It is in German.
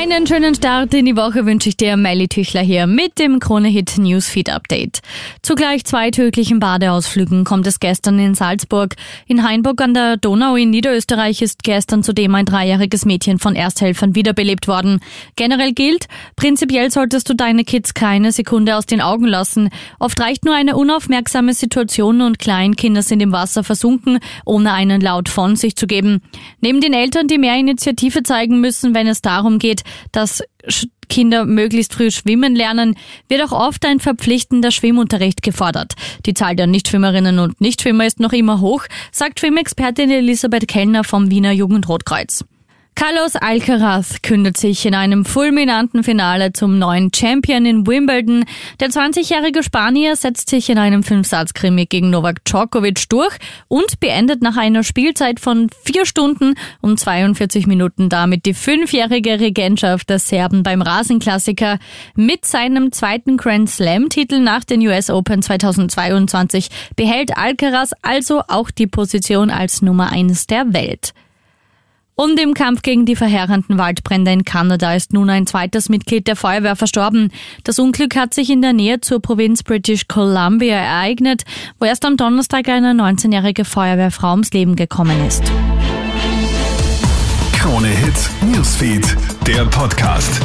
Einen schönen Start in die Woche wünsche ich dir, Melly Tüchler hier mit dem Krone-Hit Newsfeed Update. Zugleich zwei tödlichen Badeausflügen kommt es gestern in Salzburg. In Hainburg an der Donau in Niederösterreich ist gestern zudem ein dreijähriges Mädchen von Ersthelfern wiederbelebt worden. Generell gilt, prinzipiell solltest du deine Kids keine Sekunde aus den Augen lassen. Oft reicht nur eine unaufmerksame Situation und Kleinkinder sind im Wasser versunken, ohne einen Laut von sich zu geben. Neben den Eltern, die mehr Initiative zeigen müssen, wenn es darum geht, dass Kinder möglichst früh schwimmen lernen, wird auch oft ein verpflichtender Schwimmunterricht gefordert. Die Zahl der Nichtschwimmerinnen und Nichtschwimmer ist noch immer hoch, sagt Schwimmexpertin Elisabeth Kellner vom Wiener Jugendrotkreuz. Carlos Alcaraz kündet sich in einem fulminanten Finale zum neuen Champion in Wimbledon. Der 20-jährige Spanier setzt sich in einem Fünfsatzkrimi gegen Novak Djokovic durch und beendet nach einer Spielzeit von vier Stunden und 42 Minuten damit die fünfjährige Regentschaft der Serben beim Rasenklassiker. Mit seinem zweiten Grand Slam-Titel nach den US Open 2022 behält Alcaraz also auch die Position als Nummer eins der Welt. Und im Kampf gegen die verheerenden Waldbrände in Kanada ist nun ein zweites Mitglied der Feuerwehr verstorben. Das Unglück hat sich in der Nähe zur Provinz British Columbia ereignet, wo erst am Donnerstag eine 19-jährige Feuerwehrfrau ums Leben gekommen ist. Krone Hits, Newsfeed, der Podcast.